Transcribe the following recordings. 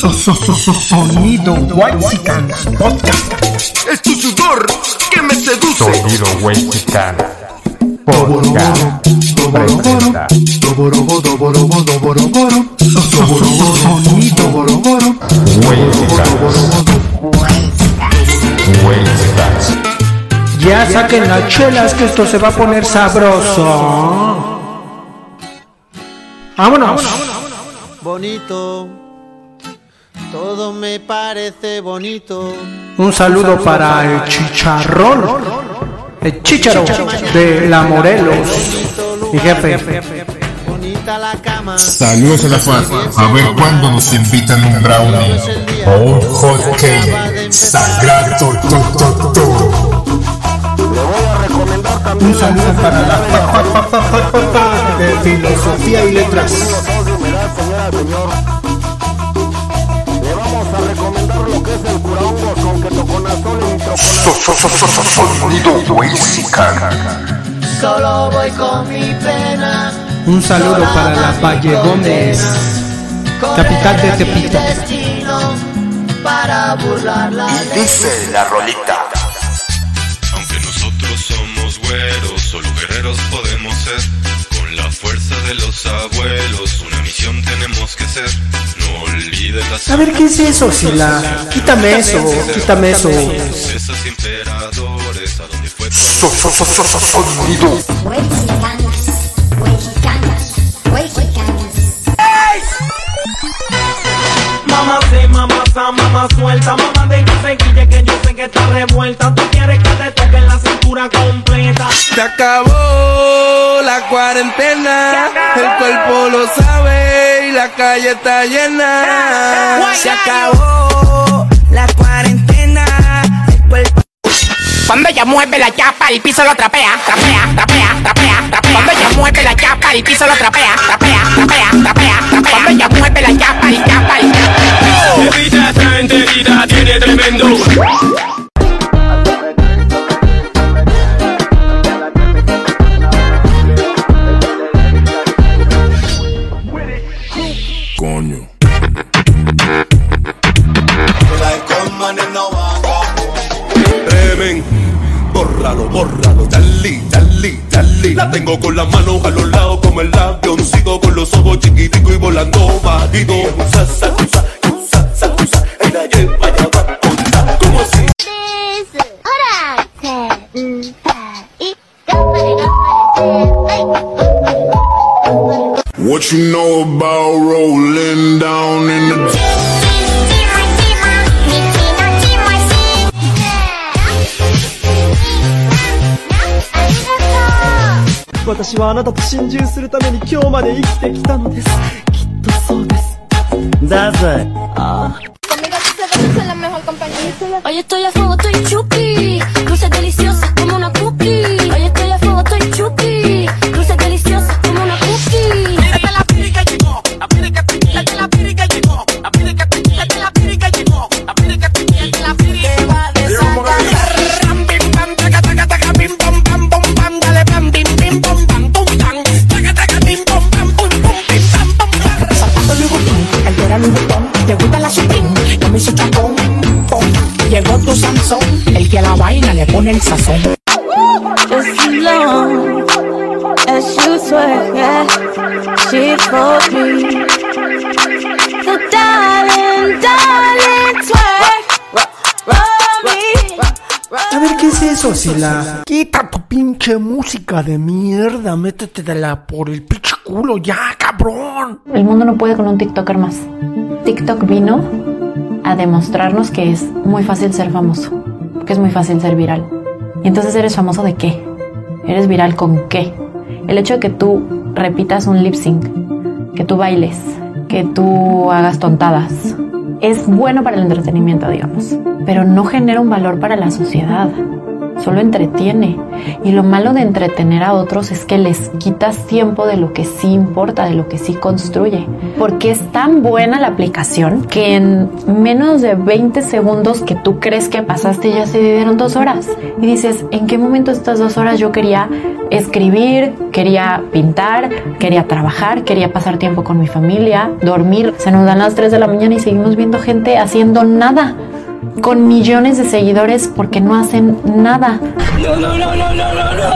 Sonido Whitezican Podcast. Es tu sudor que me seduce. Sonido Whitezican Podcast presenta Sonido Whitezican Ya saquen las chelas que esto se va a poner sabroso. Vámonos. bonito. Todo me parece bonito. Un saludo para el chicharrón. El chicharo de la Morelos. Mi jefe. Bonita la cama. Saludos a la FAD. A ver cuándo nos invitan un brownie o un hot cake. Sagrado. to, to, to. Un saludo para la fa- fa- fa- fa- fa- fa- fa- de filosofía y letras. Sonido. Solo voy con mi pena. Un saludo para la Valle Gómez. Capital de Tepito. Para burlar la Y dice la rolita. Aunque nosotros somos güeros, solo guerreros podemos ser. Con la fuerza de los abuelos, una misión tenemos que ser. No olvides las A ver, ¿qué es eso, Sila? Quítame eso, quítame eso. imperadores, a donde fue tu So- so- so- so- so- Sonido. Mamá sí, mamá sa, mamá suelta, mamá de que guille que yo sé que está revuelta. Tú quieres que te toque la cintura completa. Se acabó la cuarentena, el cuerpo lo sabe y la calle está llena. Se acabó la cuarentena, el cuerpo Cuando ella mueve la chapa, el piso lo trapea, trapea, trapea, trapea, trapea. Cuando ella mueve la chapa, el piso lo trapea, trapea, trapea, trapea, trapea. Cuando ella mueve la chapa, el chapa, el chapa. Evita esta enterita, tiene tremendo. La tengo con las manos a los lados como el avioncito, con los ojos chiquiticos y volando bajito. What you know about rolling down in the 私はあなたと心中するために今日まで生きてきたのです。きっとそうです。だぜ。Hoy estoy a fuego, estoy chupi. Cruces deliciosas como una cookie. For me. So darling, darling, twerk for me. A ver, ¿qué es eso, Sila? Quita tu pinche música de mierda. Métetela por el pinche culo ya, cabrón. El mundo no puede con un TikToker más. TikTok vino a demostrarnos que es muy fácil ser famoso, que es muy fácil ser viral. Y entonces eres famoso de qué? ¿Eres viral con qué? El hecho de que tú repitas un lip sync, que tú bailes, que tú hagas tontadas, es bueno para el entretenimiento, digamos, pero no genera un valor para la sociedad. Solo entretiene. Y lo malo de entretener a otros es que les quitas tiempo de lo que sí importa, de lo que sí construye. Porque es tan buena la aplicación que en menos de 20 segundos que tú crees que pasaste ya se vivieron dos horas. Y dices, ¿en qué momento estas dos horas yo quería escribir, quería pintar, quería trabajar, quería pasar tiempo con mi familia, dormir? Se nos dan las 3 de la mañana y seguimos viendo gente haciendo nada con millones de seguidores porque no hacen nada. No, no, no, no, no, no, no.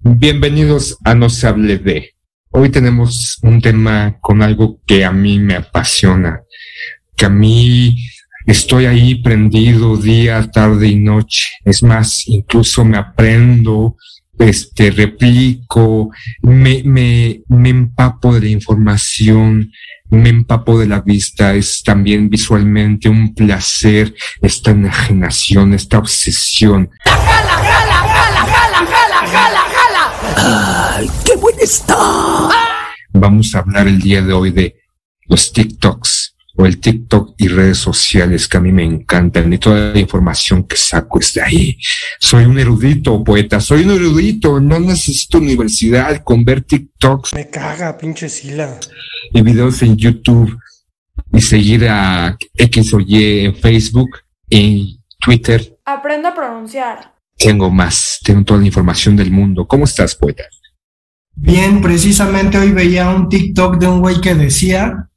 Bienvenidos a No se hable de. Hoy tenemos un tema con algo que a mí me apasiona, que a mí estoy ahí prendido día, tarde y noche. Es más, incluso me aprendo, este, replico, me, me, me empapo de la información, me empapo de la vista, es también visualmente un placer, esta enajenación, esta obsesión. ¡Jala, jala, jala, jala, jala, jala, jala! ¡Ay, qué buen está! Vamos a hablar el día de hoy de los TikToks o el TikTok y redes sociales que a mí me encantan y toda la información que saco es de ahí. Soy un erudito, poeta, soy un erudito, no necesito universidad con ver TikToks Me caga, pinche Sila. y videos en YouTube y seguir a X o Y en Facebook, en Twitter. Aprendo a pronunciar. Tengo más, tengo toda la información del mundo. ¿Cómo estás, poeta? Bien, precisamente hoy veía un TikTok de un güey que decía,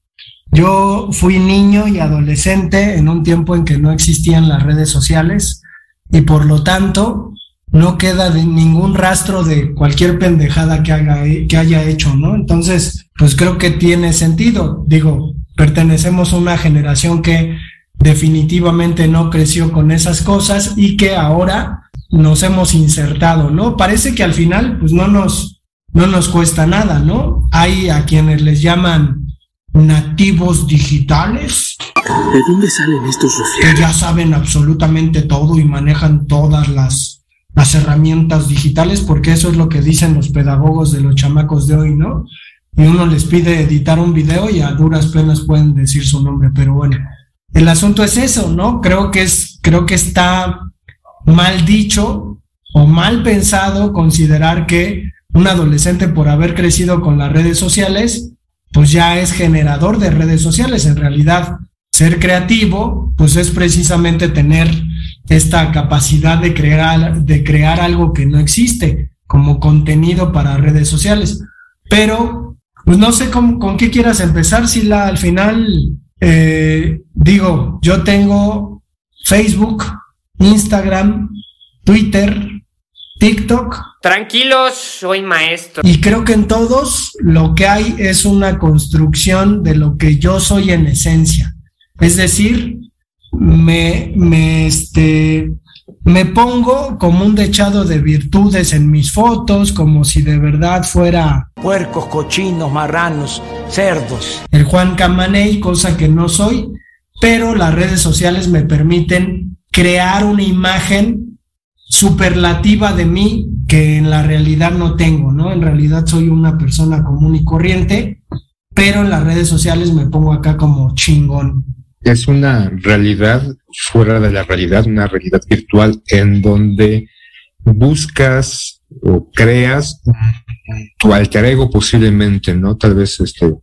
yo fui niño y adolescente en un tiempo en que no existían las redes sociales y por lo tanto no queda de ningún rastro de cualquier pendejada que, haga, que haya hecho, ¿no? Entonces, pues creo que tiene sentido. Digo, pertenecemos a una generación que definitivamente no creció con esas cosas y que ahora nos hemos insertado, ¿no? Parece que al final, pues no nos, no nos cuesta nada, ¿no? Hay a quienes les llaman nativos digitales. ¿De dónde salen estos Que ya saben absolutamente todo y manejan todas las, las herramientas digitales, porque eso es lo que dicen los pedagogos de los chamacos de hoy, ¿no? Y uno les pide editar un video y a duras penas pueden decir su nombre, pero bueno, el asunto es eso, ¿no? Creo que es, creo que está mal dicho o mal pensado considerar que un adolescente por haber crecido con las redes sociales, pues ya es generador de redes sociales. En realidad, ser creativo, pues es precisamente tener esta capacidad de crear, de crear algo que no existe como contenido para redes sociales. Pero, pues no sé con, qué quieras empezar, si la al final, eh, digo, yo tengo Facebook, Instagram, Twitter, TikTok, Tranquilos, soy maestro. y creo que en todos lo que hay es una construcción de lo que yo soy en esencia. Es decir, me, me, este, me pongo como un dechado de virtudes en mis fotos, como si de verdad fuera Puercos, cochinos, marranos, cerdos. el Juan Camaney, cosa que no soy, pero las redes sociales me permiten crear una imagen superlativa de mí que en la realidad no tengo, ¿no? En realidad soy una persona común y corriente, pero en las redes sociales me pongo acá como chingón. es una realidad fuera de la realidad, una realidad virtual en donde buscas o creas tu alter ego posiblemente, ¿no? Tal vez este,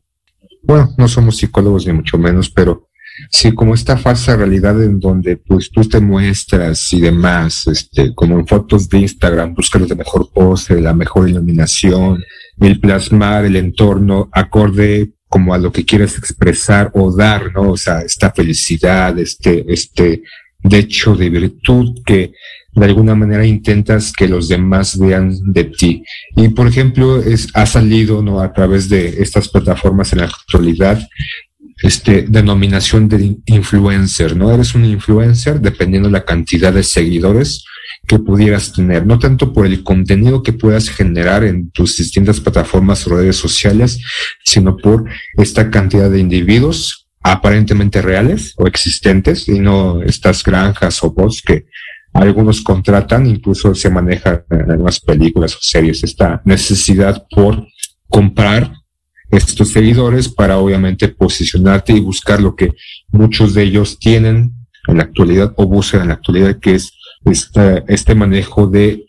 bueno, no somos psicólogos ni mucho menos, pero sí como esta falsa realidad en donde pues tú te muestras y demás, este, como en fotos de Instagram, buscas la mejor pose, la mejor iluminación, el plasmar el entorno acorde como a lo que quieres expresar o dar, ¿no? O sea, esta felicidad, este, este, de hecho de virtud que de alguna manera intentas que los demás vean de ti. Y por ejemplo, es, ha salido, ¿no? A través de estas plataformas en la actualidad, este, denominación de influencer, ¿no? Eres un influencer dependiendo la cantidad de seguidores que pudieras tener, no tanto por el contenido que puedas generar en tus distintas plataformas o redes sociales, sino por esta cantidad de individuos aparentemente reales o existentes y no estas granjas o bots que algunos contratan, incluso se maneja en algunas películas o series esta necesidad por comprar estos seguidores para obviamente posicionarte y buscar lo que muchos de ellos tienen en la actualidad o búsqueda en la actualidad, que es esta, este manejo de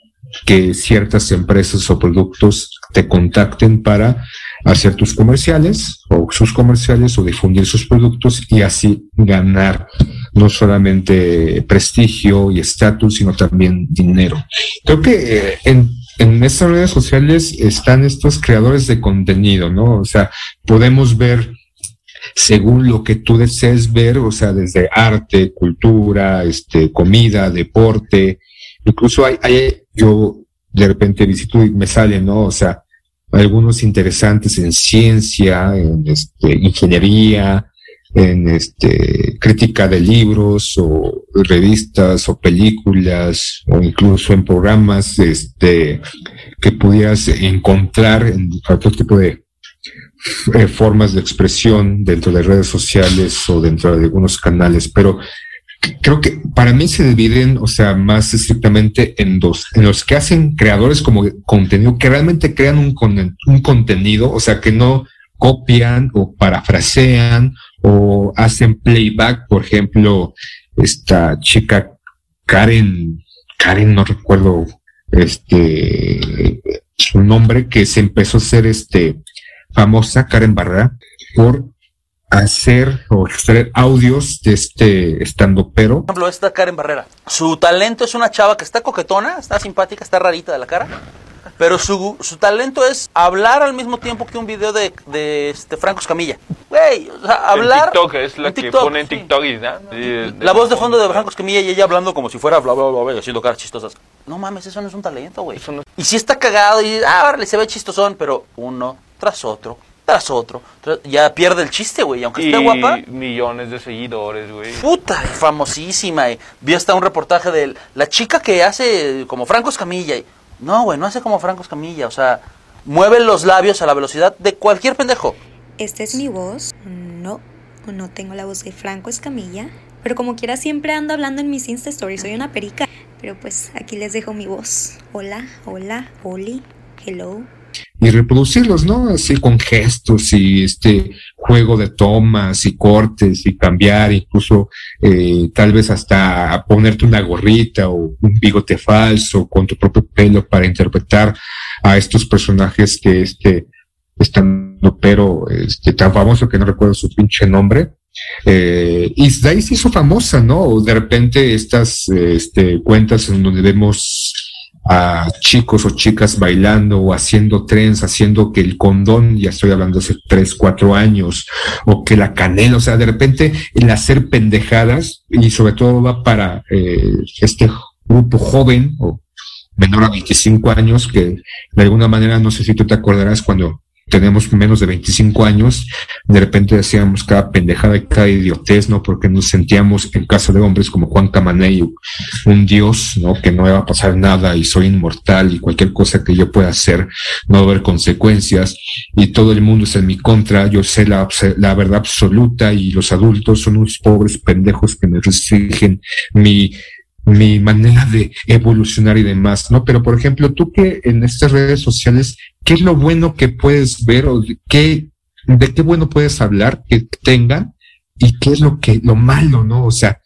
que ciertas empresas o productos te contacten para hacer tus comerciales o sus comerciales o difundir sus productos y así ganar no solamente prestigio y estatus, sino también dinero. Creo que eh, en, en estas redes sociales están estos creadores de contenido, ¿no? O sea, podemos ver según lo que tú desees ver, o sea, desde arte, cultura, este, comida, deporte, incluso hay, hay yo de repente visito y me sale, ¿no? O sea, algunos interesantes en ciencia, en este, ingeniería, en este, crítica de libros o revistas o películas o incluso en programas este, que pudieras encontrar en otro tipo de eh, formas de expresión dentro de redes sociales o dentro de algunos canales, pero creo que para mí se dividen, o sea, más estrictamente en dos, en los que hacen creadores como contenido, que realmente crean un, un contenido, o sea, que no copian o parafrasean o hacen playback, por ejemplo, esta chica Karen, Karen, no recuerdo este su nombre, que se empezó a ser este famosa, Karen Barra, por hacer o extraer audios de este estando pero. Por ejemplo, esta Karen Barrera. Su talento es una chava que está coquetona, está simpática, está rarita de la cara. Pero su, su talento es hablar al mismo tiempo que un video de, de este Franco Escamilla. Güey, o sea, hablar. En TikTok es la que TikTok, pone en sí. TikTok y ¿no? Y- La voz de fondo de Franco Escamilla y ella hablando como si fuera bla bla bla, bla haciendo caras chistosas. No mames, eso no es un talento, güey. Y si está cagado y ah, órale, se ve chistosón, pero uno tras otro, tras otro, ya pierde el chiste, güey. Aunque esté y guapa, millones de seguidores, güey. puta, famosísima. Y vi hasta un reportaje de la chica que hace como Franco Escamilla. Y, no, güey, no hace como Franco Escamilla. O sea, mueve los labios a la velocidad de cualquier pendejo. ¿Esta es mi voz? No, no tengo la voz de Franco Escamilla. Pero como quiera siempre ando hablando en mis Insta Stories, soy una perica. Pero pues aquí les dejo mi voz. Hola, hola, Oli, hello. Y reproducirlos, ¿no? Así con gestos y este juego de tomas y cortes y cambiar, incluso eh, tal vez hasta ponerte una gorrita o un bigote falso con tu propio pelo para interpretar a estos personajes que este estando pero este tan famoso que no recuerdo su pinche nombre. Eh, y de ahí se hizo famosa, ¿no? De repente estas este, cuentas en donde vemos a chicos o chicas bailando o haciendo trends, haciendo que el condón, ya estoy hablando hace tres, cuatro años, o que la canela, o sea, de repente el hacer pendejadas, y sobre todo va para eh, este grupo joven o menor a 25 años, que de alguna manera, no sé si tú te acordarás cuando tenemos menos de 25 años, de repente decíamos cada pendejada y cada idiotez, ¿no? Porque nos sentíamos en caso de hombres como Juan Camaney, un dios, ¿no? Que no me va a pasar nada y soy inmortal y cualquier cosa que yo pueda hacer no va a haber consecuencias y todo el mundo es en mi contra, yo sé la, la verdad absoluta y los adultos son unos pobres pendejos que me restringen mi mi manera de evolucionar y demás, ¿no? Pero, por ejemplo, tú que en estas redes sociales, ¿qué es lo bueno que puedes ver o qué, de qué bueno puedes hablar que tengan y qué es lo que, lo malo, ¿no? O sea,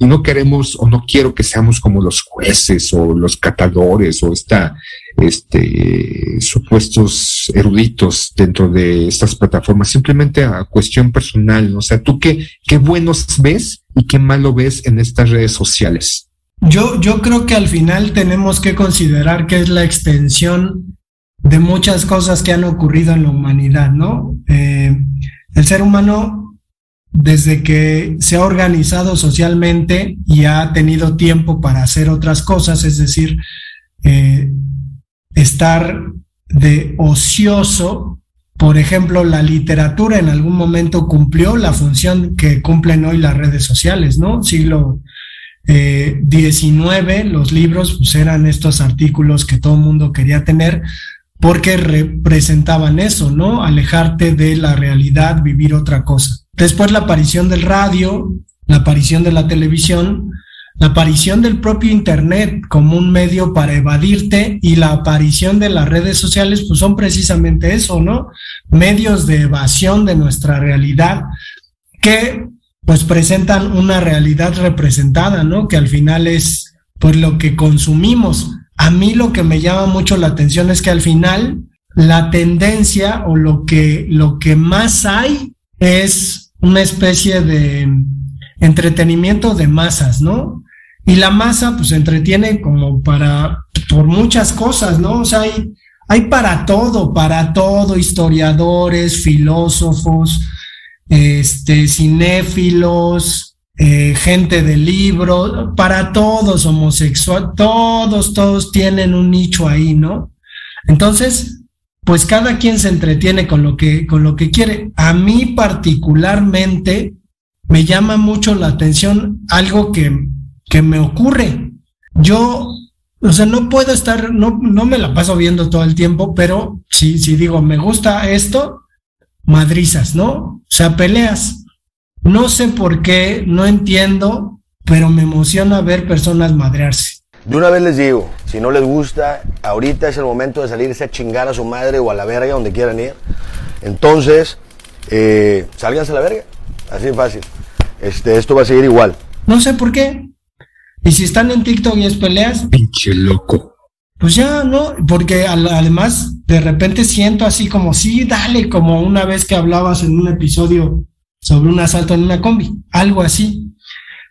y no queremos o no quiero que seamos como los jueces o los catadores o esta, este, supuestos eruditos dentro de estas plataformas, simplemente a cuestión personal, ¿no? O sea, tú qué, qué buenos ves y qué malo ves en estas redes sociales. Yo, yo creo que al final tenemos que considerar que es la extensión de muchas cosas que han ocurrido en la humanidad, ¿no? Eh, el ser humano, desde que se ha organizado socialmente y ha tenido tiempo para hacer otras cosas, es decir, eh, estar de ocioso, por ejemplo, la literatura en algún momento cumplió la función que cumplen hoy las redes sociales, ¿no? Siglo eh, 19, los libros pues eran estos artículos que todo el mundo quería tener porque representaban eso, ¿no? Alejarte de la realidad, vivir otra cosa. Después la aparición del radio, la aparición de la televisión, la aparición del propio Internet como un medio para evadirte y la aparición de las redes sociales, pues son precisamente eso, ¿no? Medios de evasión de nuestra realidad que pues presentan una realidad representada, ¿no? Que al final es pues lo que consumimos. A mí lo que me llama mucho la atención es que al final la tendencia o lo que, lo que más hay es una especie de entretenimiento de masas, ¿no? Y la masa pues entretiene como para, por muchas cosas, ¿no? O sea, hay, hay para todo, para todo, historiadores, filósofos, este, cinéfilos, eh, gente de libro, para todos, homosexual, todos, todos tienen un nicho ahí, ¿no? Entonces, pues cada quien se entretiene con lo que, con lo que quiere. A mí particularmente me llama mucho la atención algo que, que me ocurre. Yo, o sea, no puedo estar, no, no me la paso viendo todo el tiempo, pero si, si digo, me gusta esto, madrizas, ¿no? O sea, peleas. No sé por qué, no entiendo, pero me emociona ver personas madrearse. De una vez les digo, si no les gusta, ahorita es el momento de salirse a chingar a su madre o a la verga, donde quieran ir. Entonces, eh, sálganse a la verga. Así de fácil. Este, esto va a seguir igual. No sé por qué. Y si están en TikTok y es peleas, Pinche loco. pues ya, ¿no? Porque al- además de repente siento así como, sí, dale, como una vez que hablabas en un episodio sobre un asalto en una combi, algo así.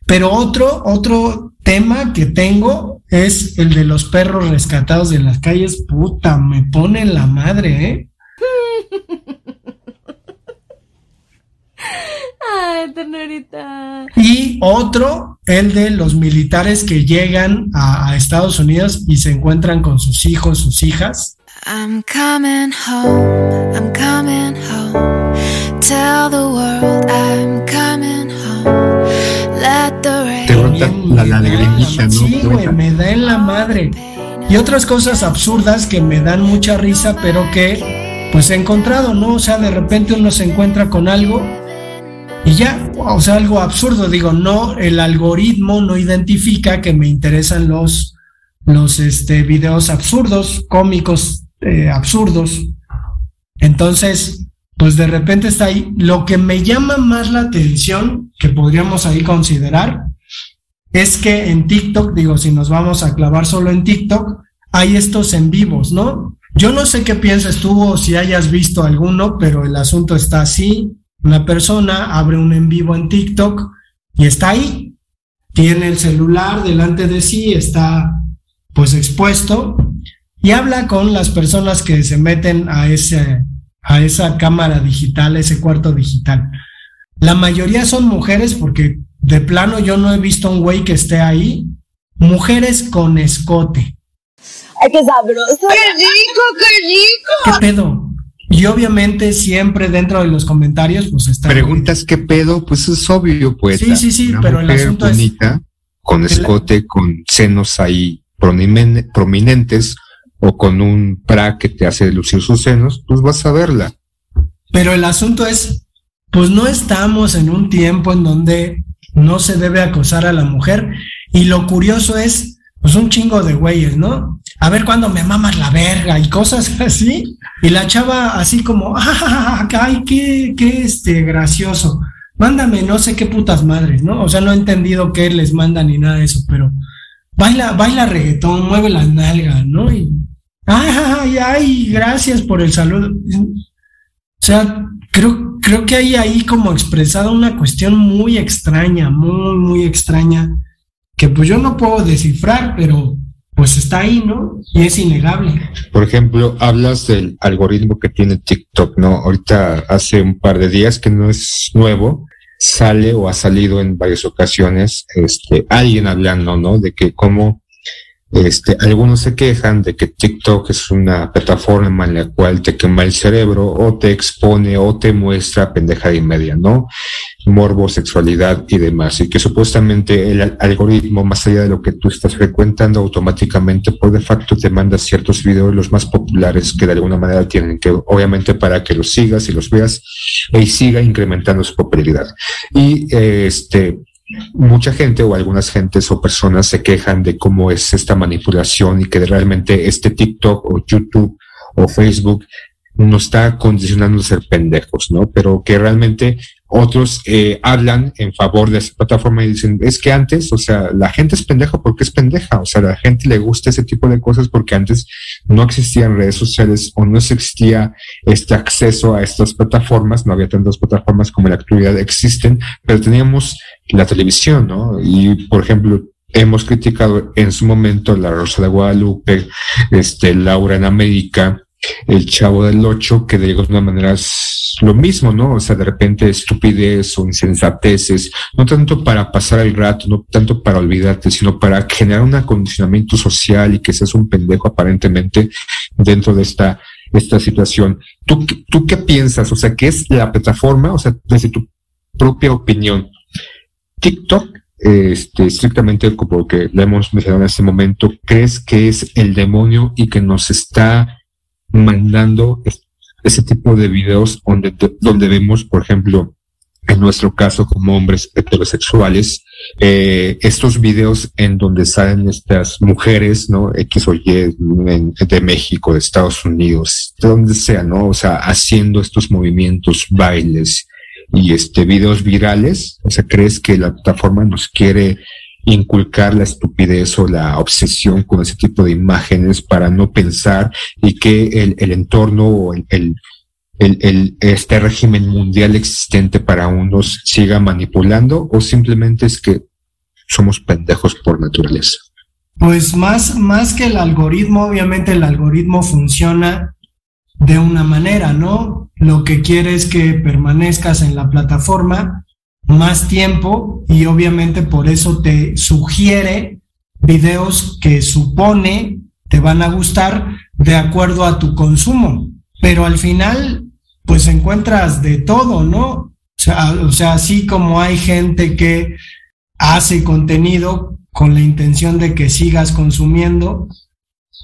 Pero otro, otro tema que tengo es el de los perros rescatados de las calles. Puta, me pone la madre, ¿eh? Ay, ternurita. Y otro, el de los militares que llegan a, a Estados Unidos y se encuentran con sus hijos, sus hijas. I'm coming home, I'm coming home. Tell the world I'm coming home. Let the rain. Te brota la, la lagrimita, ¿no? Sí, güey, me da en la madre. Y otras cosas absurdas que me dan mucha risa, pero que pues he encontrado, ¿no? O sea, de repente uno se encuentra con algo y ya, o sea, algo absurdo, digo, no, el algoritmo no identifica que me interesan los, los este, videos absurdos, cómicos eh, absurdos. Entonces, pues de repente está ahí. Lo que me llama más la atención, que podríamos ahí considerar, es que en TikTok, digo, si nos vamos a clavar solo en TikTok, hay estos en vivos, ¿no? Yo no sé qué piensas tú o si hayas visto alguno, pero el asunto está así. Una persona abre un en vivo en TikTok y está ahí. Tiene el celular delante de sí, está pues expuesto y habla con las personas que se meten a ese a esa cámara digital, a ese cuarto digital. La mayoría son mujeres porque de plano yo no he visto un güey que esté ahí. Mujeres con escote. ¡Ay, qué sabroso! ¡Qué rico, qué rico! ¿Qué pedo? Y obviamente siempre dentro de los comentarios pues está... Preguntas qué pedo, pues es obvio, pues. Sí, sí, sí, Una pero el mujer asunto es- bonita, con escote, con senos ahí prominentes o con un pra que te hace lucir sus senos, pues vas a verla. Pero el asunto es, pues no estamos en un tiempo en donde no se debe acosar a la mujer. Y lo curioso es, pues un chingo de güeyes, ¿no? A ver cuándo me mamas la verga y cosas así. Y la chava así como, "Ah, ay, qué, qué este, gracioso. Mándame no sé qué putas madres, ¿no? O sea, no he entendido qué les manda ni nada de eso, pero baila, baila reggaetón, mueve las nalgas, ¿no? Ay, gracias por el saludo. O sea, creo, creo que hay ahí como expresada una cuestión muy extraña, muy, muy extraña, que pues yo no puedo descifrar, pero pues está ahí, ¿no? Y es innegable. Por ejemplo, hablas del algoritmo que tiene TikTok, ¿no? Ahorita hace un par de días que no es nuevo, sale o ha salido en varias ocasiones, este, alguien hablando, ¿no? De que como, este, algunos se quejan de que TikTok es una plataforma en la cual te quema el cerebro o te expone o te muestra pendejada y media, ¿no? Morbo, sexualidad y demás. Y que supuestamente el al- algoritmo, más allá de lo que tú estás frecuentando, automáticamente por de facto te manda ciertos videos los más populares que de alguna manera tienen que, obviamente, para que los sigas y los veas y siga incrementando su popularidad. Y este, mucha gente o algunas gentes o personas se quejan de cómo es esta manipulación y que realmente este TikTok o YouTube o Facebook nos está condicionando a ser pendejos, ¿no? Pero que realmente otros eh, hablan en favor de esa plataforma y dicen, es que antes, o sea, la gente es pendeja porque es pendeja, o sea, la gente le gusta ese tipo de cosas porque antes no existían redes sociales o no existía este acceso a estas plataformas, no había tantas plataformas como en la actualidad existen, pero teníamos la televisión, ¿no? Y, por ejemplo, hemos criticado en su momento la Rosa de Guadalupe, este, Laura en América, el Chavo del Ocho, que de alguna manera lo mismo, ¿no? O sea, de repente estupidez o insensateces, no tanto para pasar el rato, no tanto para olvidarte, sino para generar un acondicionamiento social y que seas un pendejo aparentemente dentro de esta, esta situación. ¿Tú, ¿Tú qué piensas? O sea, ¿qué es la plataforma? O sea, desde tu propia opinión. TikTok este, estrictamente como que le hemos mencionado en este momento, ¿crees que es el demonio y que nos está mandando ese tipo de videos donde, donde vemos, por ejemplo, en nuestro caso como hombres heterosexuales, eh, estos videos en donde salen estas mujeres, ¿no? X o Y de México, de Estados Unidos, de donde sea, ¿no? O sea, haciendo estos movimientos, bailes y este videos virales. O sea, ¿crees que la plataforma nos quiere inculcar la estupidez o la obsesión con ese tipo de imágenes para no pensar y que el, el entorno o el, el, el, este régimen mundial existente para unos siga manipulando o simplemente es que somos pendejos por naturaleza? Pues más, más que el algoritmo, obviamente el algoritmo funciona de una manera, ¿no? Lo que quiere es que permanezcas en la plataforma más tiempo y obviamente por eso te sugiere videos que supone te van a gustar de acuerdo a tu consumo. Pero al final, pues encuentras de todo, ¿no? O sea, o sea, así como hay gente que hace contenido con la intención de que sigas consumiendo,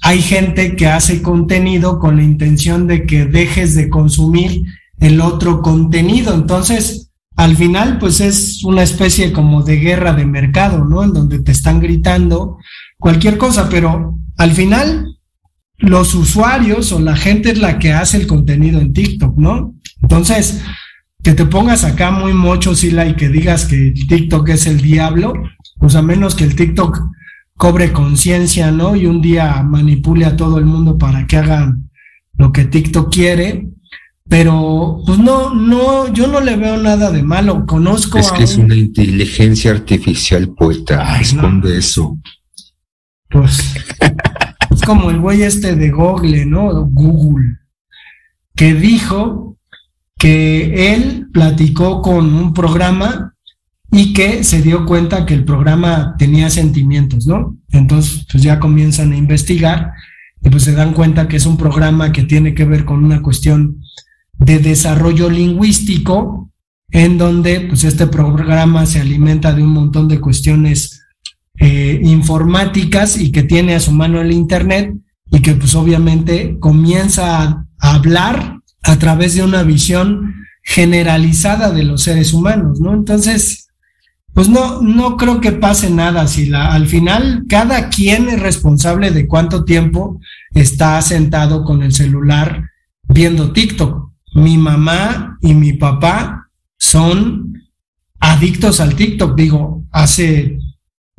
hay gente que hace contenido con la intención de que dejes de consumir el otro contenido. Entonces, al final, pues es una especie como de guerra de mercado, ¿no? En donde te están gritando cualquier cosa, pero al final los usuarios o la gente es la que hace el contenido en TikTok, ¿no? Entonces, que te pongas acá muy mocho, Sila, y que digas que TikTok es el diablo, pues a menos que el TikTok cobre conciencia, ¿no? Y un día manipule a todo el mundo para que hagan lo que TikTok quiere, pero pues no, no, yo no le veo nada de malo. Conozco es que es una inteligencia artificial poeta, esconde eso. Pues es como el güey este de Google, ¿no? Google, que dijo que él platicó con un programa y que se dio cuenta que el programa tenía sentimientos, ¿no? Entonces, pues ya comienzan a investigar y pues se dan cuenta que es un programa que tiene que ver con una cuestión de desarrollo lingüístico, en donde pues este programa se alimenta de un montón de cuestiones eh, informáticas y que tiene a su mano el Internet y que pues obviamente comienza a, hablar a través de una visión generalizada de los seres humanos, ¿no? Entonces, pues no, no creo que pase nada si al final cada quien es responsable de cuánto tiempo está sentado con el celular viendo TikTok mi mamá y mi papá son adictos al TikTok. Digo, hace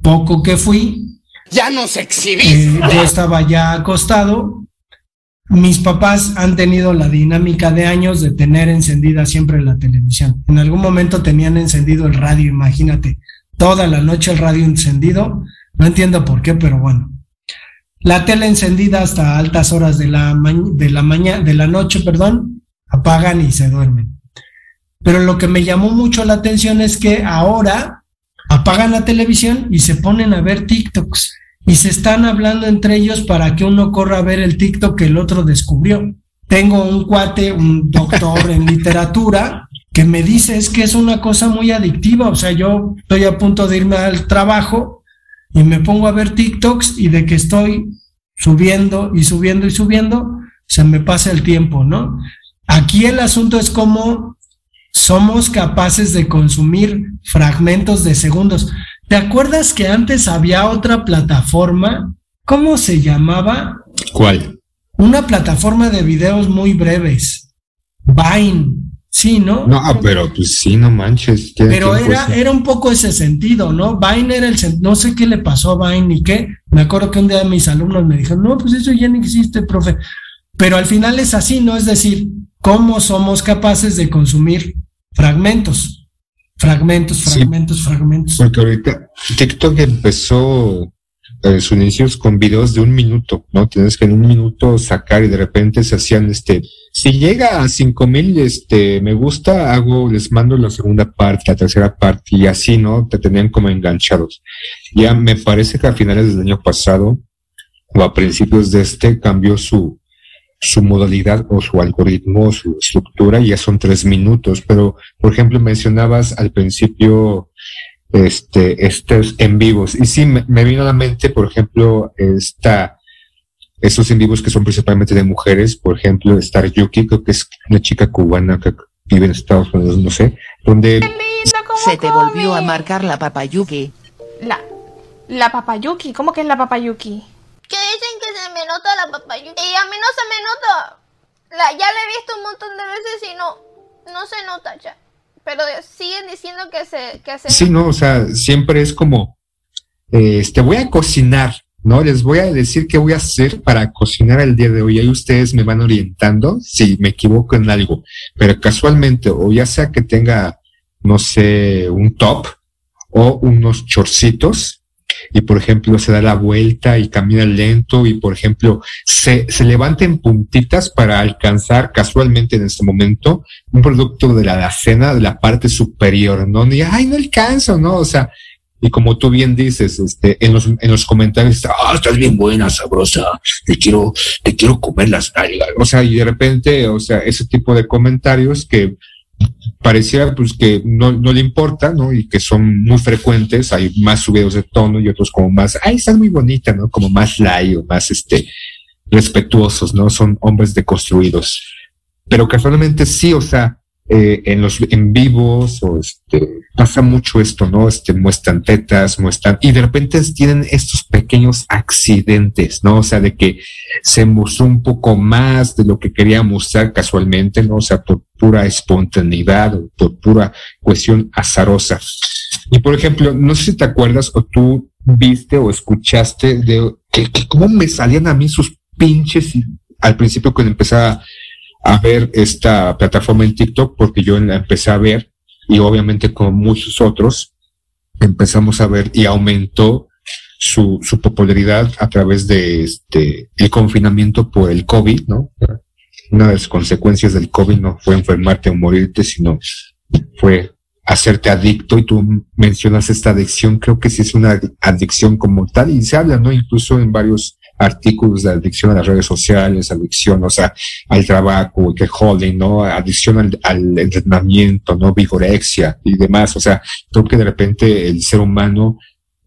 poco que fui. Ya nos exhibí. Eh, yo estaba ya acostado. Mis papás han tenido la dinámica de años de tener encendida siempre la televisión. En algún momento tenían encendido el radio, imagínate, toda la noche el radio encendido. No entiendo por qué, pero bueno. La tele encendida hasta altas horas de la, de la mañana, de la noche, perdón, apagan y se duermen. Pero lo que me llamó mucho la atención es que ahora apagan la televisión y se ponen a ver TikToks y se están hablando entre ellos para que uno corra a ver el TikTok que el otro descubrió. Tengo un cuate, un doctor en literatura, que me dice es que es una cosa muy adictiva, o sea, yo estoy a punto de irme al trabajo y me pongo a ver TikToks y de que estoy subiendo y subiendo y subiendo, se me pasa el tiempo, ¿no? Aquí el asunto es cómo somos capaces de consumir fragmentos de segundos. ¿Te acuerdas que antes había otra plataforma? ¿Cómo se llamaba? ¿Cuál? Una plataforma de videos muy breves. Vine. Sí, ¿no? No, ah, pero pues sí, no manches. ¿quién- Pero era, era un poco ese sentido, ¿no? Vine era el no sé qué le pasó a Vine ni qué. Me acuerdo que un día mis alumnos me dijeron, no, pues eso ya no existe, profe. Pero al final es así, ¿no? Es decir, cómo somos capaces de consumir fragmentos, fragmentos, fragmentos, fragmentos. Porque ahorita TikTok empezó en sus inicios con videos de un minuto, ¿no? Tienes que en un minuto sacar y de repente se hacían este, si llega a cinco mil este me gusta, hago, les mando la segunda parte, la tercera parte, y así, ¿no? Te tenían como enganchados. Ya me parece que a finales del año pasado, o a principios de este, cambió su, su modalidad o su algoritmo, su estructura, y ya son tres minutos. Pero, por ejemplo, mencionabas al principio este, estos en vivos. Y sí, me, me vino a la mente, por ejemplo, esta, estos en vivos que son principalmente de mujeres, por ejemplo, Star Yuki, creo que es una chica cubana que vive en Estados Unidos, no sé, donde Se te volvió a marcar la papayuki. La, la papayuki, ¿cómo que es la papayuki? Que dicen que se me nota la papayuki. Y a mí no se me nota. La, ya la he visto un montón de veces y no, no se nota ya. Pero siguen diciendo que se, que se Sí, no, o sea, siempre es como, eh, este, voy a cocinar, ¿no? Les voy a decir qué voy a hacer para cocinar el día de hoy. Ahí ustedes me van orientando si me equivoco en algo. Pero casualmente, o ya sea que tenga, no sé, un top o unos chorcitos, y por ejemplo se da la vuelta y camina lento y por ejemplo se, se levanta en puntitas para alcanzar casualmente en este momento un producto de la alacena de la parte superior, ¿no? Y, ay, no alcanzo, ¿no? O sea, y como tú bien dices, este, en los, en los comentarios, ah, estás bien buena, sabrosa, te quiero, te quiero comer las nalgas. O sea, y de repente, o sea, ese tipo de comentarios que pareciera pues que no, no le importa, ¿no? Y que son muy frecuentes, hay más subidos de tono y otros como más, ay, estás muy bonita, ¿no? Como más light o más, este, respetuosos, ¿no? Son hombres deconstruidos. Pero casualmente sí, o sea, eh, en los en vivos o este pasa mucho esto, ¿no? Este muestran tetas, muestran y de repente tienen estos pequeños accidentes, ¿no? O sea, de que se mostró un poco más de lo que quería mostrar casualmente, ¿no? O sea, por pura espontaneidad o por pura cuestión azarosa. Y por ejemplo, no sé si te acuerdas o tú viste o escuchaste de que, que cómo me salían a mí sus pinches al principio cuando empezaba a ver esta plataforma en TikTok porque yo la empecé a ver y obviamente como muchos otros empezamos a ver y aumentó su, su popularidad a través de este el confinamiento por el COVID, ¿no? Una de las consecuencias del COVID no fue enfermarte o morirte, sino fue hacerte adicto y tú mencionas esta adicción, creo que sí es una adicción como tal y se habla, ¿no? Incluso en varios artículos de adicción a las redes sociales, adicción, o sea, al trabajo, que holding, ¿no? Adicción al, entrenamiento, ¿no? Vigorexia y demás, o sea, creo que de repente el ser humano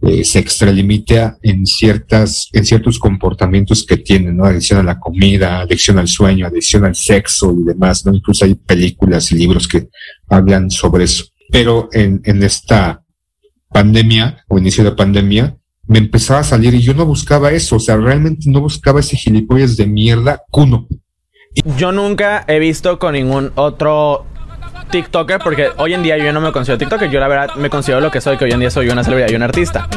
eh, se extralimita en ciertas, en ciertos comportamientos que tiene, ¿no? Adicción a la comida, adicción al sueño, adicción al sexo y demás, ¿no? Incluso hay películas y libros que hablan sobre eso. Pero en, en esta pandemia o inicio de pandemia, me empezaba a salir y yo no buscaba eso, o sea, realmente no buscaba ese gilipollas de mierda cuno. Yo nunca he visto con ningún otro TikToker, porque hoy en día yo no me considero TikToker, yo la verdad me considero lo que soy, que hoy en día soy una celebridad y un artista.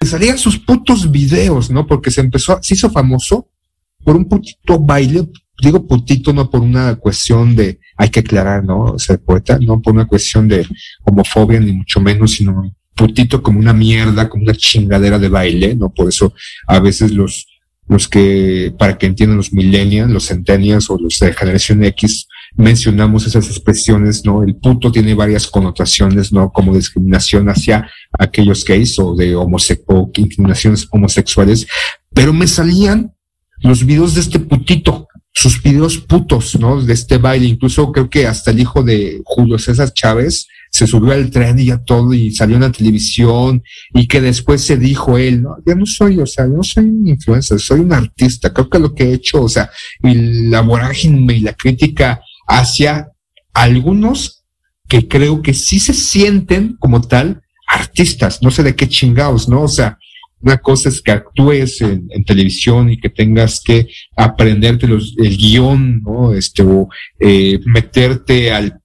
Y salían sus putos videos, ¿no? Porque se empezó, se hizo famoso por un putito baile, digo putito no por una cuestión de, hay que aclarar, ¿no? Ser poeta, no por una cuestión de homofobia ni mucho menos, sino putito como una mierda, como una chingadera de baile, ¿no? Por eso a veces los, los que, para que entiendan los millennials, los centennials o los de generación X, mencionamos esas expresiones, ¿no? El puto tiene varias connotaciones, ¿no? Como discriminación hacia aquellos gays o de homose o inclinaciones homosexuales, pero me salían los videos de este putito, sus videos putos, ¿no? De este baile, incluso creo que hasta el hijo de Julio César Chávez se subió al tren y ya todo y salió en la televisión y que después se dijo él, no, yo no soy, o sea, yo no soy un influencer, soy un artista, creo que lo que he hecho, o sea, y la vorágine y la crítica hacia algunos que creo que sí se sienten como tal artistas, no sé de qué chingados, ¿no? O sea, Una cosa es que actúes en, en televisión y que tengas que aprenderte los, el guion, ¿no? Este, o eh, meterte al,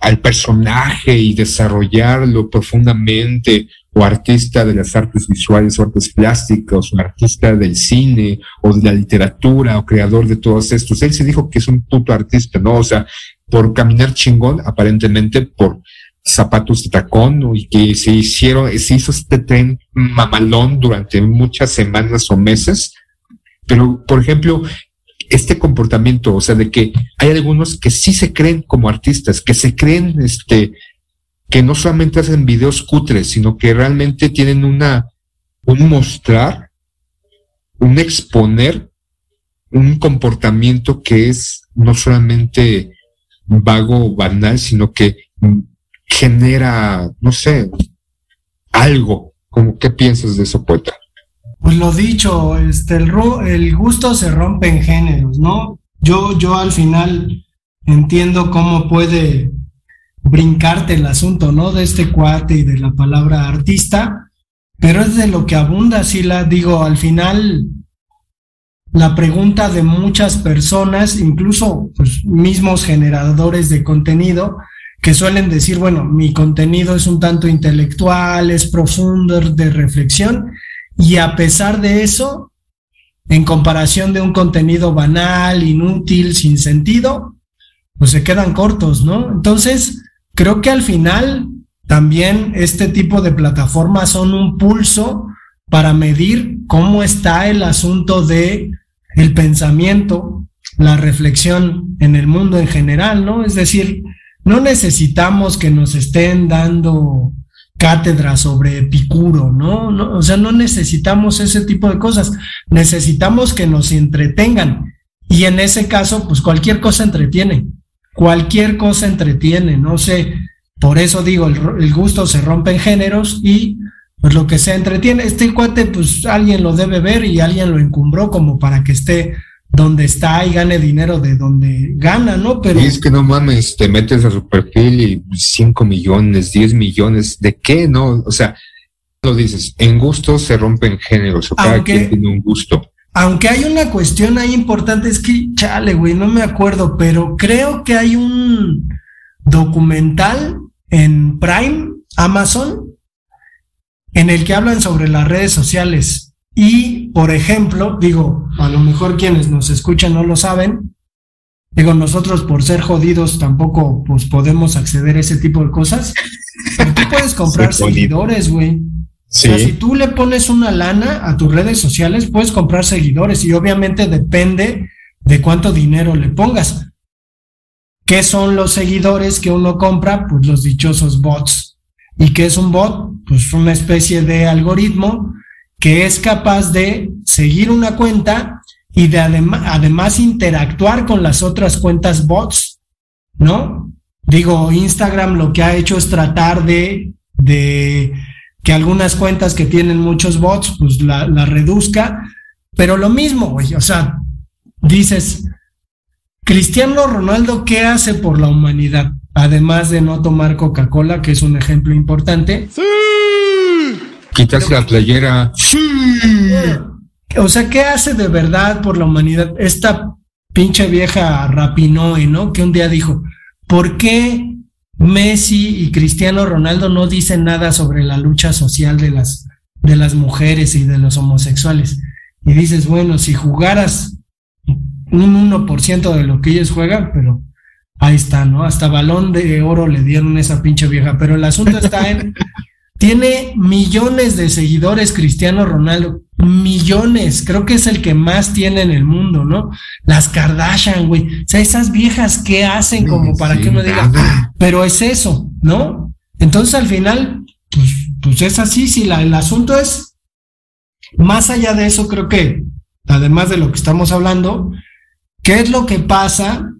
al personaje y desarrollarlo profundamente, o artista de las artes visuales o artes plásticas, o artista del cine, o de la literatura, o creador de todos estos. Él se dijo que es un puto artista, ¿no? O sea, por caminar chingón, aparentemente por zapatos de tacón y que se hicieron, se hizo este tren mamalón durante muchas semanas o meses. Pero, por ejemplo, este comportamiento, o sea, de que hay algunos que sí se creen como artistas, que se creen, este, que no solamente hacen videos cutres, sino que realmente tienen una, un mostrar, un exponer un comportamiento que es no solamente vago o banal, sino que genera, no sé, algo. Como, ¿Qué piensas de eso, poeta? Pues lo dicho, este, el, el gusto se rompe en géneros, ¿no? Yo, yo al final entiendo cómo puede brincarte el asunto, ¿no? De este cuate y de la palabra artista, pero es de lo que abunda, sí la digo, al final la pregunta de muchas personas, incluso pues, mismos generadores de contenido, que suelen decir, bueno, mi contenido es un tanto intelectual, es profundo, de reflexión, y a pesar de eso, en comparación de un contenido banal, inútil, sin sentido, pues se quedan cortos, ¿no? Entonces, creo que al final también este tipo de plataformas son un pulso para medir cómo está el asunto de el pensamiento, la reflexión en el mundo en general, ¿no? Es decir, no necesitamos que nos estén dando cátedra sobre Epicuro, ¿no? ¿no? O sea, no necesitamos ese tipo de cosas. Necesitamos que nos entretengan. Y en ese caso, pues cualquier cosa entretiene. Cualquier cosa entretiene, no sé. Por eso digo, el, el gusto se rompe en géneros y pues lo que se entretiene. Este cuate, pues alguien lo debe ver y alguien lo encumbró como para que esté donde está y gane dinero de donde gana, ¿no? Pero Y es que no mames, te metes a su perfil y 5 millones, 10 millones, ¿de qué? No, o sea, lo dices, en gusto se rompen géneros, o cada Aunque- quien tiene un gusto. Aunque hay una cuestión ahí importante, es que, chale, güey, no me acuerdo, pero creo que hay un documental en Prime, Amazon, en el que hablan sobre las redes sociales. Y, por ejemplo, digo, a lo mejor quienes nos escuchan no lo saben, digo, nosotros por ser jodidos tampoco pues podemos acceder a ese tipo de cosas, pero tú puedes comprar seguidores, güey. O sea, si tú le pones una lana a tus redes sociales, puedes comprar seguidores y obviamente depende de cuánto dinero le pongas. ¿Qué son los seguidores que uno compra? Pues los dichosos bots. ¿Y qué es un bot? Pues una especie de algoritmo que es capaz de seguir una cuenta y de adem- además interactuar con las otras cuentas bots, ¿no? Digo, Instagram lo que ha hecho es tratar de, de que algunas cuentas que tienen muchos bots, pues la, reduzca, pero lo mismo, güey, o sea, dices, Cristiano Ronaldo, ¿qué hace por la humanidad? Además de no tomar Coca-Cola, que es un ejemplo importante. Quitarse la playera. O sea, ¿qué hace de verdad por la humanidad? Esta pinche vieja Rapinoe, ¿no? Que un día dijo, ¿por qué Messi y Cristiano Ronaldo no dicen nada sobre la lucha social de las, de las mujeres y de los homosexuales? Y dices, bueno, si jugaras un 1% de lo que ellos juegan, pero ahí está, ¿no? Hasta balón de oro le dieron esa pinche vieja, pero el asunto está en... Tiene millones de seguidores Cristiano Ronaldo, millones, creo que es el que más tiene en el mundo, ¿no? Las Kardashian, güey. O sea, esas viejas, ¿qué hacen como para que uno diga, "Ah, pero es eso, ¿no? Entonces al final, pues, pues es así, si la, el asunto es, más allá de eso, creo que, además de lo que estamos hablando, ¿qué es lo que pasa,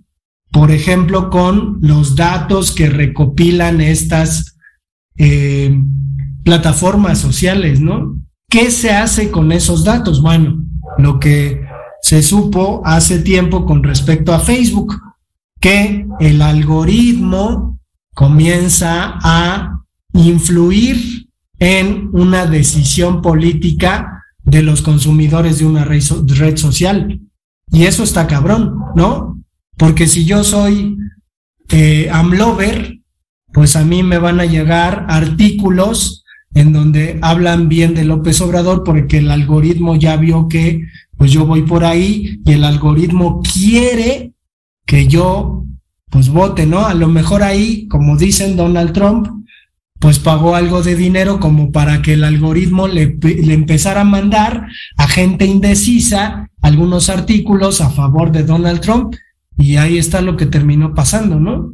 por ejemplo, con los datos que recopilan estas eh, plataformas sociales, ¿no? ¿Qué se hace con esos datos? Bueno, lo que se supo hace tiempo con respecto a Facebook, que el algoritmo comienza a influir en una decisión política de los consumidores de una red, so- red social. Y eso está cabrón, ¿no? Porque si yo soy eh, Amlover, pues a mí me van a llegar artículos en donde hablan bien de López Obrador porque el algoritmo ya vio que pues yo voy por ahí y el algoritmo quiere que yo pues vote, ¿no? A lo mejor ahí, como dicen Donald Trump, pues pagó algo de dinero como para que el algoritmo le, le empezara a mandar a gente indecisa algunos artículos a favor de Donald Trump y ahí está lo que terminó pasando, ¿no?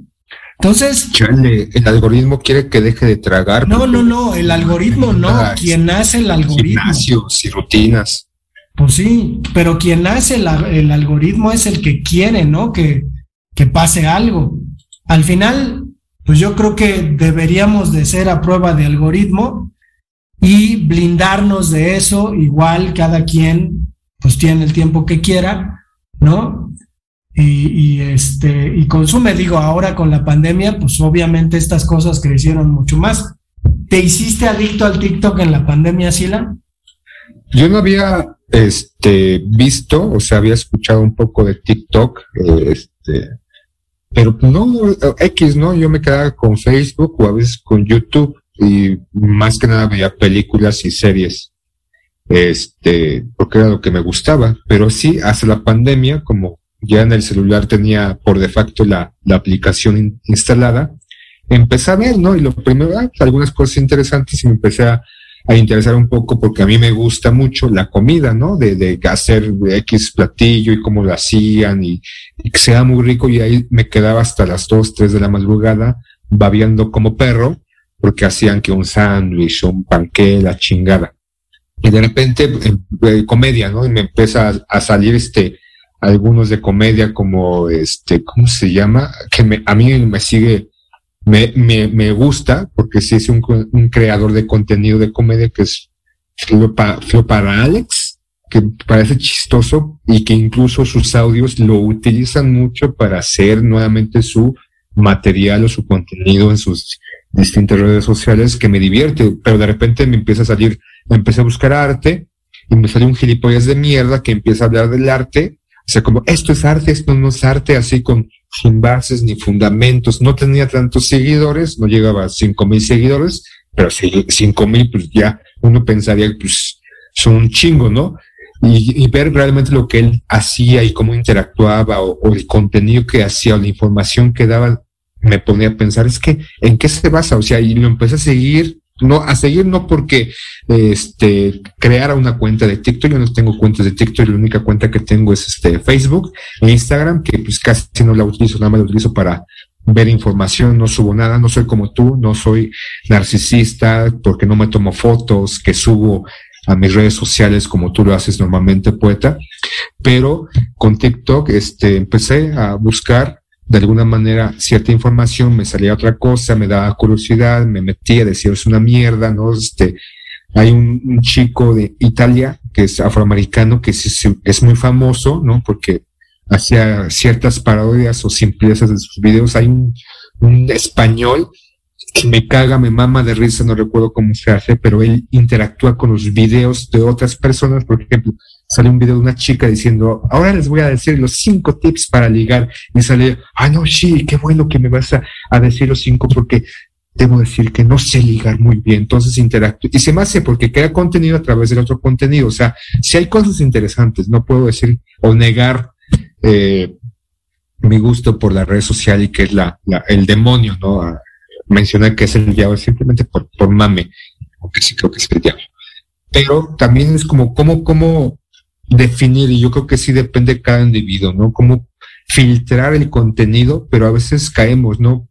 Entonces, Chale, el algoritmo quiere que deje de tragar. no, no, no, el algoritmo no, Ah, quien hace el algoritmo. Gimnasios y rutinas. Pues sí, pero quien hace el, el algoritmo es el que quiere, ¿no? Que, que pase algo. Al final, pues yo creo que deberíamos de ser a prueba de algoritmo y blindarnos de eso, igual cada quien pues tiene el tiempo que quiera, ¿no? Y, este y consume, digo, ahora con la pandemia, pues obviamente estas cosas crecieron mucho más. ¿Te hiciste adicto al TikTok en la pandemia, Sila? Yo no había este visto, o sea, había escuchado un poco de TikTok, eh, este, pero no, X, ¿no? Yo me quedaba con Facebook o a veces con YouTube y más que nada veía películas y series, este, porque era lo que me gustaba. Pero sí, hasta la pandemia, como ya en el celular tenía por defecto la, la aplicación in- instalada, empecé a ver, ¿no? Y lo primero, ah, pues, algunas cosas interesantes y me empecé a, interesar un poco porque a mí me gusta mucho la comida, ¿no? De, de hacer X platillo y cómo lo hacían y, que sea muy rico y ahí me quedaba hasta las 2, 3 de la madrugada babeando como perro porque hacían que un sándwich un panqué, la chingada. Y de repente, eh, eh, comedia, ¿no? Y me empieza a salir este, algunos de comedia como este, ¿cómo se llama? Que me, a mí me sigue, me, me, me gusta, porque sí es un, un creador de contenido de comedia que es Flo, pa- Flo para Alex, que parece chistoso y que incluso sus audios lo utilizan mucho para hacer nuevamente su material o su contenido en sus distintas redes sociales que me divierte, pero de repente me empieza a salir, empecé a buscar arte y me salió un gilipollas de mierda que empieza a hablar del arte, o sea, como esto es arte, esto no es arte, así con sin bases ni fundamentos, no tenía tantos seguidores, no llegaba a cinco mil seguidores, pero sí, cinco mil, pues ya uno pensaría que pues, son un chingo, ¿no? Y, y ver realmente lo que él hacía y cómo interactuaba o, o el contenido que hacía o la información que daba, me ponía a pensar, es que, ¿en qué se basa? O sea, y lo empecé a seguir, no, a seguir no porque, este, creara una cuenta de TikTok, yo no tengo cuentas de TikTok, la única cuenta que tengo es este Facebook e Instagram, que pues casi no la utilizo, nada más la utilizo para ver información, no subo nada, no soy como tú, no soy narcisista porque no me tomo fotos que subo a mis redes sociales como tú lo haces normalmente, poeta, pero con TikTok este, empecé a buscar de alguna manera cierta información, me salía otra cosa, me daba curiosidad, me metía, decía es una mierda, ¿no? Este, hay un, chico de Italia que es afroamericano que es, es muy famoso, ¿no? Porque hacía ciertas parodias o simplezas de sus videos. Hay un, un español que me caga, me mama de risa, no recuerdo cómo se hace, pero él interactúa con los videos de otras personas. Por ejemplo, sale un video de una chica diciendo, ahora les voy a decir los cinco tips para ligar. Y sale, ah, no, sí, qué bueno que me vas a, a decir los cinco porque debo decir que no sé ligar muy bien. Entonces interactúa. Y se me hace porque crea contenido a través del otro contenido. O sea, si hay cosas interesantes, no puedo decir o negar eh, mi gusto por la red social y que es la, la el demonio, ¿no? A mencionar que es el diablo simplemente por, por mame, aunque sí creo que es el diablo. Pero también es como, cómo, cómo definir, y yo creo que sí depende de cada individuo, ¿no? Cómo filtrar el contenido, pero a veces caemos, ¿no?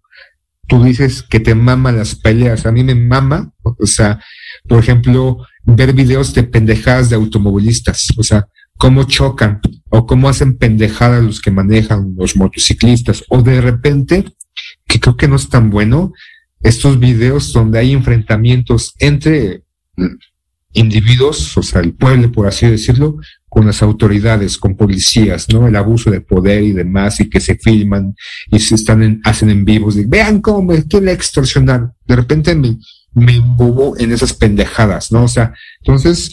Tú dices que te mama las peleas, a mí me mama, o sea, por ejemplo, ver videos de pendejadas de automovilistas, o sea, cómo chocan o cómo hacen pendejadas los que manejan los motociclistas o de repente, que creo que no es tan bueno, estos videos donde hay enfrentamientos entre individuos, o sea, el pueblo, por así decirlo, con las autoridades, con policías, ¿no? El abuso de poder y demás, y que se filman y se están en, hacen en vivos, de, vean cómo me quiere extorsionar. De repente me, me embobo en esas pendejadas, ¿no? O sea, entonces,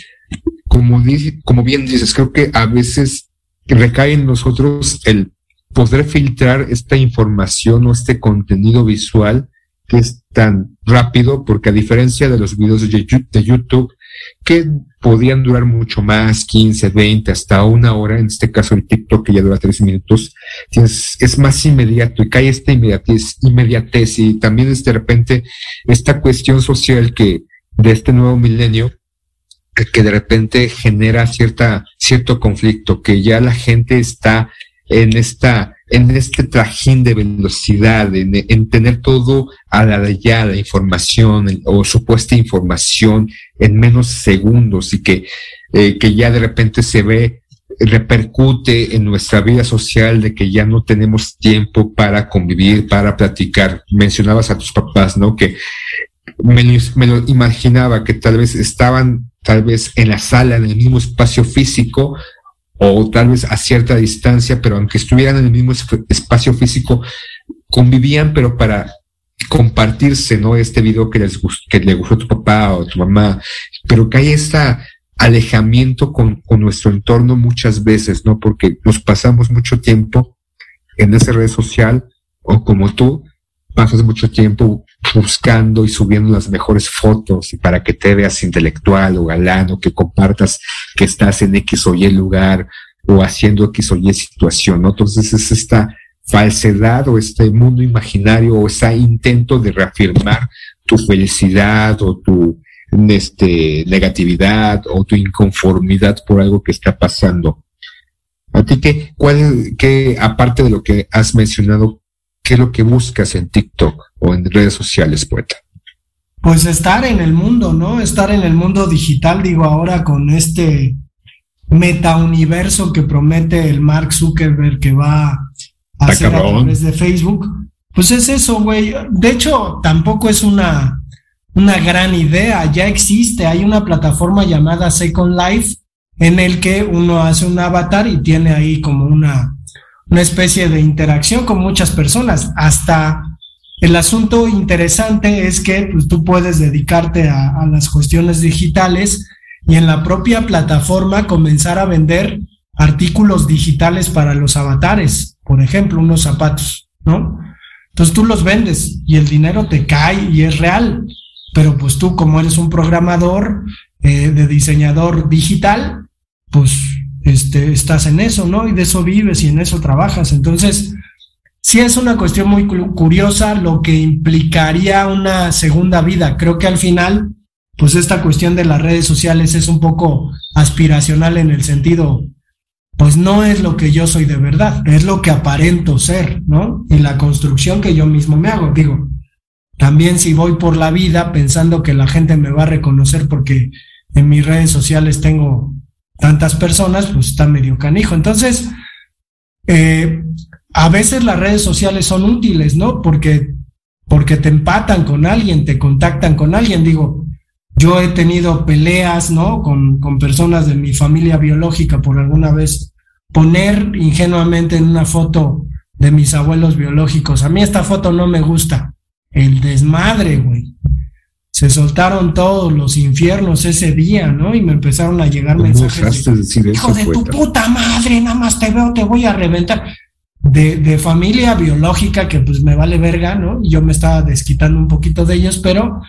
como, dice, como bien dices, creo que a veces recae en nosotros el poder filtrar esta información o este contenido visual que es tan rápido, porque a diferencia de los videos de YouTube, que podían durar mucho más, 15, 20, hasta una hora, en este caso el TikTok que ya dura tres minutos, es, más inmediato y cae esta inmediatez, inmediatez. Y también es de repente esta cuestión social que de este nuevo milenio, que de repente genera cierta, cierto conflicto, que ya la gente está en esta, en este trajín de velocidad, en, en tener todo a la de ya, la información o supuesta información en menos segundos y que, eh, que ya de repente se ve, repercute en nuestra vida social de que ya no tenemos tiempo para convivir, para platicar. Mencionabas a tus papás, ¿no? Que me me lo imaginaba que tal vez estaban tal vez en la sala, en el mismo espacio físico, o tal vez a cierta distancia, pero aunque estuvieran en el mismo esp- espacio físico, convivían, pero para compartirse, ¿no? Este video que les gustó, que le gustó a tu papá o a tu mamá, pero que hay este alejamiento con, con nuestro entorno muchas veces, ¿no? Porque nos pasamos mucho tiempo en esa red social, o como tú, pasas mucho tiempo buscando y subiendo las mejores fotos y para que te veas intelectual o galán o que compartas que estás en X o Y lugar o haciendo X o Y situación, ¿no? Entonces es esta falsedad o este mundo imaginario o ese intento de reafirmar tu felicidad o tu este, negatividad o tu inconformidad por algo que está pasando. A ti, ¿qué, cuál, qué, aparte de lo que has mencionado, qué es lo que buscas en TikTok o en redes sociales, poeta? Pues estar en el mundo, ¿no? Estar en el mundo digital, digo, ahora con este metauniverso que promete el Mark Zuckerberg que va a Está hacer a través de Facebook. Pues es eso, güey. De hecho, tampoco es una, una gran idea. Ya existe. Hay una plataforma llamada Second Life en el que uno hace un avatar y tiene ahí como una, una especie de interacción con muchas personas. Hasta el asunto interesante es que pues, tú puedes dedicarte a, las cuestiones digitales y en la propia plataforma comenzar a vender artículos digitales para los avatares, por ejemplo, unos zapatos, ¿no? Entonces tú los vendes y el dinero te cae y es real, pero pues tú como eres un programador eh, de diseñador digital, pues este, estás en eso, ¿no? Y de eso vives y en eso trabajas. Entonces, sí es una cuestión muy cu- curiosa lo que implicaría una segunda vida. Creo que al final, pues esta cuestión de las redes sociales es un poco aspiracional en el sentido, pues no es lo que yo soy de verdad, es lo que aparento ser, ¿no? Y la construcción que yo mismo me hago. Digo, también si voy por la vida pensando que la gente me va a reconocer porque en mis redes sociales tengo tantas personas, pues está medio canijo. Entonces, eh, a veces las redes sociales son útiles, ¿no? Porque, porque te empatan con alguien, te contactan con alguien. Digo, yo he tenido peleas, ¿no? Con, con personas de mi familia biológica por alguna vez poner ingenuamente en una foto de mis abuelos biológicos. A mí esta foto no me gusta. El desmadre, güey. Se soltaron todos los infiernos ese día, ¿no? Y me empezaron a llegar ¿Cómo mensajes. de, Hijo de tu puta madre, nada más te veo, te voy a reventar. De, de familia biológica que pues me vale verga, ¿no? Y Yo me estaba desquitando un poquito de ellos, pero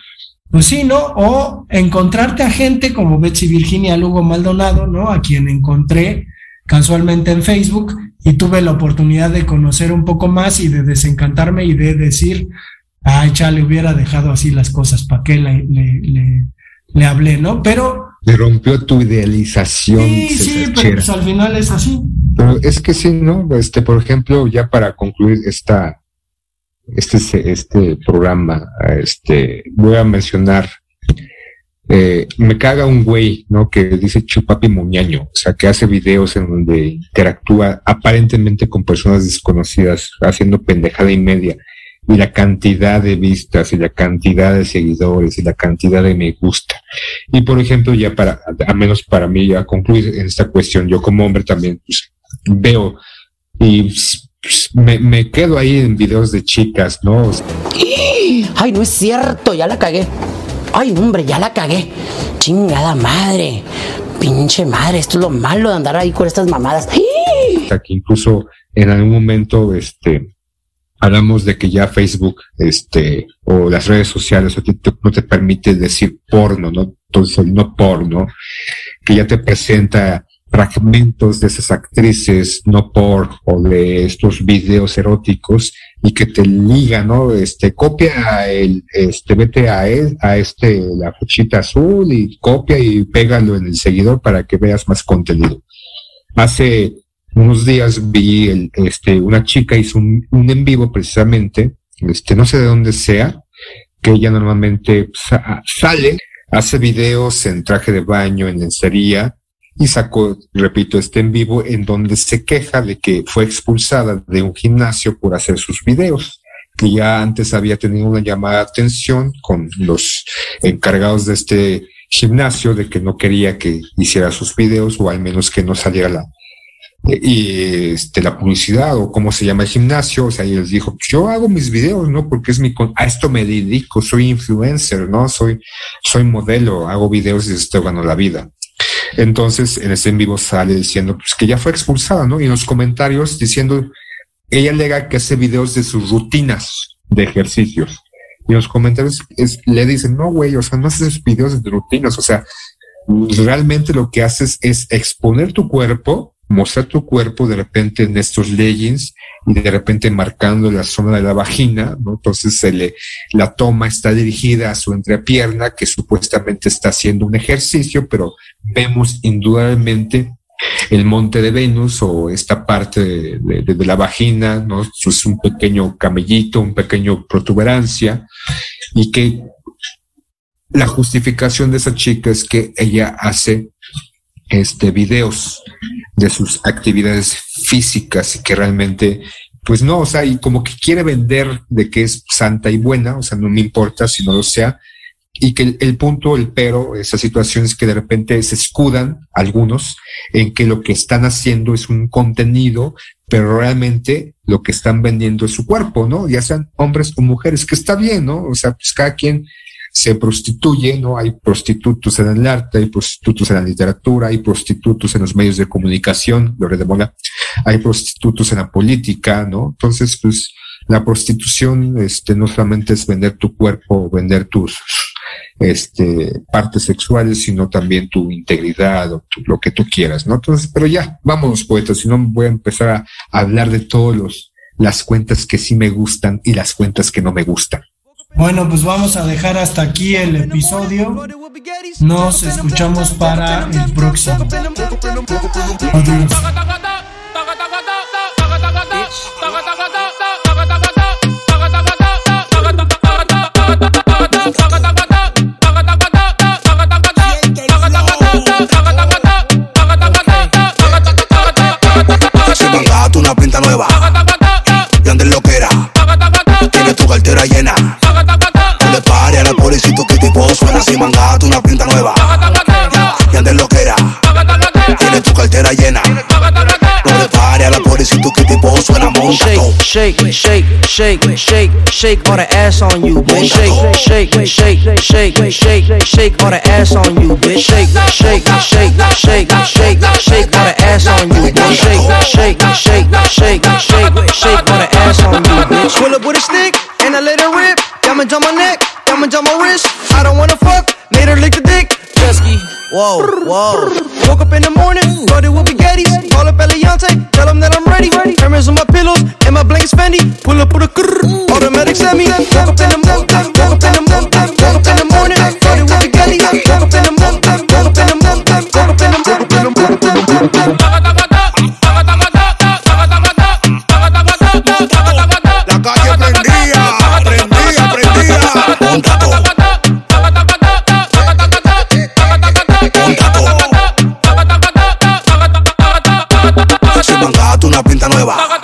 pues sí, ¿no? O encontrarte a gente como Betsy Virginia Lugo Maldonado, ¿no? A quien encontré casualmente en Facebook y tuve la oportunidad de conocer un poco más y de desencantarme y de decir, ay, chale, hubiera dejado así las cosas, ¿para qué le, le, le, le hablé, ¿no? Pero Le rompió tu idealización. sí, sí, pero pues al final es así. Es que sí, ¿no? Este, por ejemplo, ya para concluir esta, este, este programa, este, voy a mencionar, eh, me caga un güey, ¿no? Que dice chupapi muñaño, o sea, que hace videos en donde interactúa aparentemente con personas desconocidas, haciendo pendejada y media. Y la cantidad de vistas y la cantidad de seguidores y la cantidad de me gusta. Y por ejemplo, ya para, a menos para mí, ya concluir en esta cuestión, yo como hombre también, pues, veo y me, me quedo ahí en videos de chicas, ¿no? Ay, no es cierto, ya la cagué. Ay, hombre, ya la cagué. Chingada madre. Pinche madre, esto es lo malo de andar ahí con estas mamadas. Que incluso en algún momento, este, hablamos de que ya Facebook, este, o las redes sociales o TikTok no te permite decir porno, ¿no? Entonces, no porno, que ya te presenta fragmentos de esas actrices no por o de estos videos eróticos y que te liga, ¿no? Este, copia el, este, vete a él, a este, la flechita azul y copia y pégalo en el seguidor para que veas más contenido. Hace unos días vi el, este, una chica hizo un, un en vivo precisamente, este, no sé de dónde sea, que ella normalmente sa- sale, hace videos en traje de baño, en lencería, y sacó, repito, este en vivo en donde se queja de que fue expulsada de un gimnasio por hacer sus videos, que ya antes había tenido una llamada de atención con los encargados de este gimnasio de que no quería que hiciera sus videos o al menos que no saliera la, y este, la publicidad o cómo se llama el gimnasio, o sea, y les dijo, "Pues yo hago mis videos, ¿no? Porque es mi, con- a esto me dedico, soy influencer, ¿no? Soy, soy modelo, hago videos y esto gano la vida. Entonces, en ese en vivo sale diciendo, pues que ya fue expulsada, ¿no? Y en los comentarios diciendo, ella alega que hace videos de sus rutinas de ejercicios. Y en los comentarios es- le dicen, no, güey, o sea, no haces videos de rutinas, o sea, realmente lo que haces es exponer tu cuerpo, mostrar tu cuerpo de repente en estos leggings y de repente marcando la zona de la vagina, ¿no? Entonces se le, la toma está dirigida a su entrepierna que supuestamente está haciendo un ejercicio, pero vemos indudablemente el monte de Venus o esta parte de, de- la vagina, ¿no? Es un pequeño camellito, un pequeño protuberancia y que la justificación de esa chica es que ella hace este videos de sus actividades físicas y que realmente pues no, o sea, y como que quiere vender de que es santa y buena, o sea, no me importa si no lo sea, y que el, el punto, el pero, esa situación es que de repente se escudan algunos en que lo que están haciendo es un contenido, pero realmente lo que están vendiendo es su cuerpo, ¿no? Ya sean hombres o mujeres, que está bien, ¿no? O sea, pues cada quien se prostituye, ¿no? Hay prostitutos en el arte, hay prostitutos en la literatura, hay prostitutos en los medios de comunicación, Lore de Mola, hay prostitutos en la política, ¿no? Entonces, pues, la prostitución, este, no solamente es vender tu cuerpo, vender tus, este, partes sexuales, sino también tu integridad o lo que tú quieras, ¿no? Entonces, pero ya, vámonos, poetas, si no voy a empezar a hablar de todos los, las cuentas que sí me gustan y las cuentas que no me gustan. Bueno, pues vamos a dejar hasta aquí el episodio. Nos escuchamos para el próximo. Adiós. Shake, shake, shake, shake, shake, shake all the ass on you, bitch. Shake, shake, shake, shake, shake, shake all the ass on you, bitch. Shake, shake, shake, shake, shake, shake all the ass on you, bitch. Shake, shake, shake, shake, shake, shake all the ass on you, bitch. Pull up with a stick and I let her rip. Diamonds on my neck, diamonds on my wrist. I don't wanna fuck, made her lick the dick. Chesky, whoa, whoa. Woke up in the morning, thought it would be Getty's. Call up Eliante, tell him that I'm ready. Hermes on my pillows, and my blankets Fendi. Pull up with a grrr, automatic semi. Woke up in the morning, woke up in the morning, woke up in the morning. It would be Getty's. Woke up in the morning, woke up in the morning, woke up in the morning. pinta nueva.